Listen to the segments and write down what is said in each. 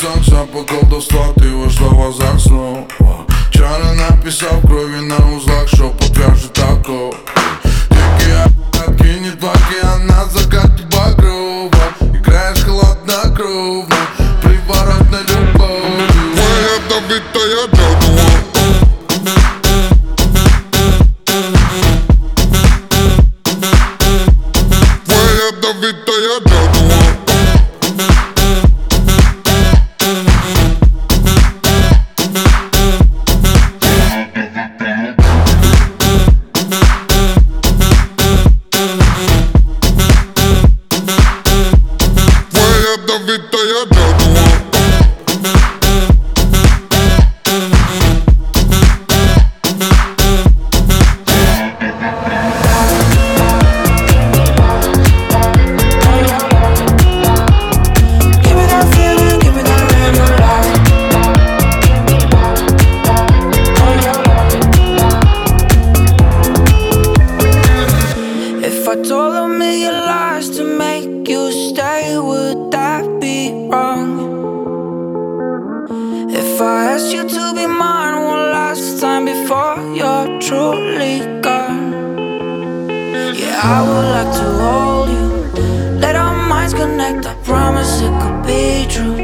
серця колдовства ти важлива заснув Чара написал крові на узлах, що покаже тако Тільки я не плаки, а на закате багров before you're truly gone. Yeah, I would like to hold you. Let our minds connect, I promise it could be true.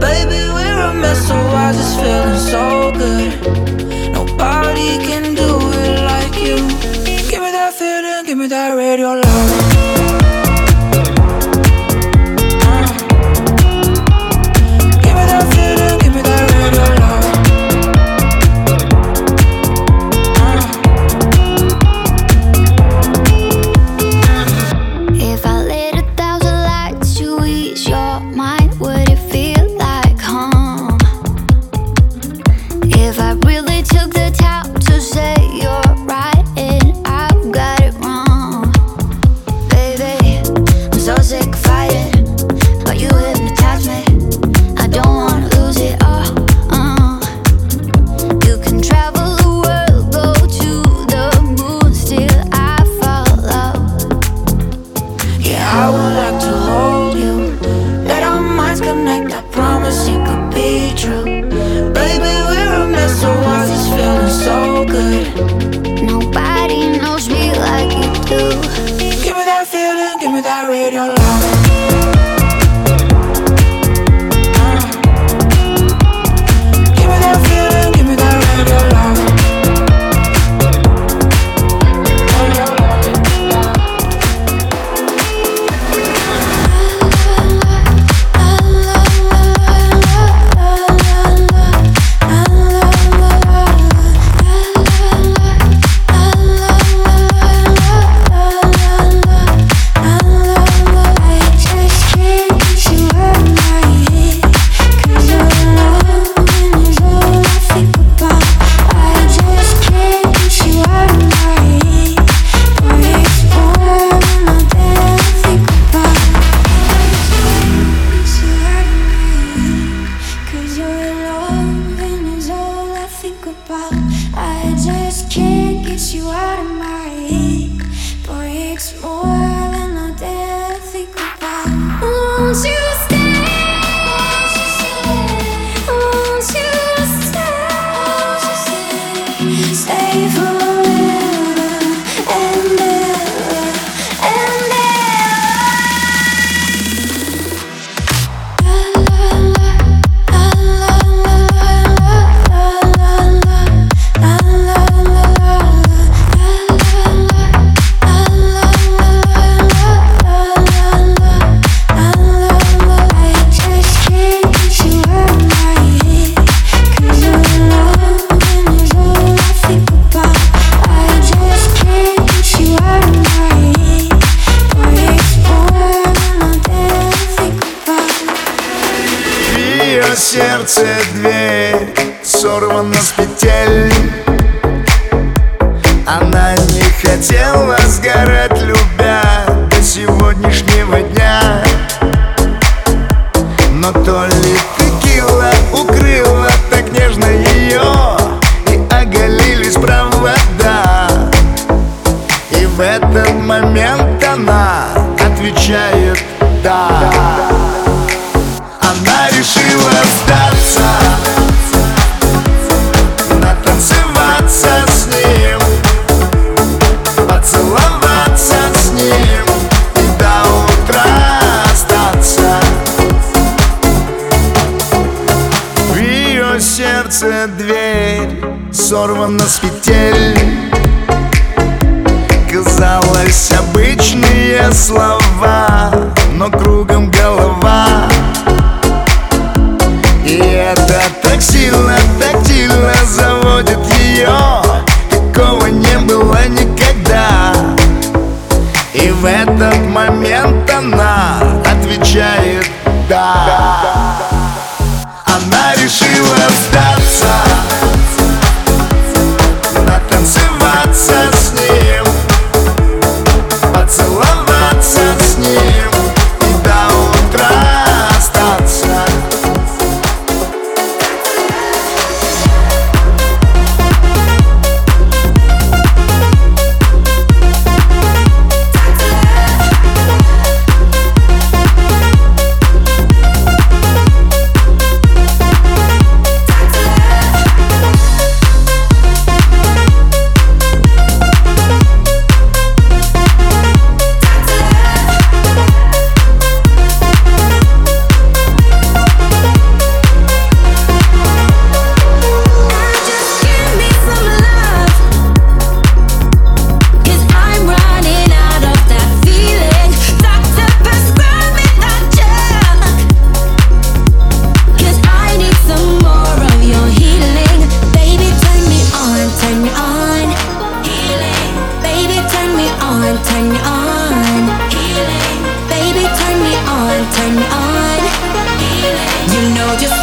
Baby, we're a mess, so why this feeling so good? Nobody can do it like you. Give me that feeling, give me that radio. Light. interior. Сорвана с петель. Она не хотела сгорать, любя до сегодняшнего дня. Но то ли текила укрыла так нежно ее И оголились провода. И в этот момент петель Казалось, обычные слова Но кругом голова. И это так сильно, так сильно заводит ее Такого не было никогда. И в этот момент она отвечает «да» Она решила сдаться turn me on. You know just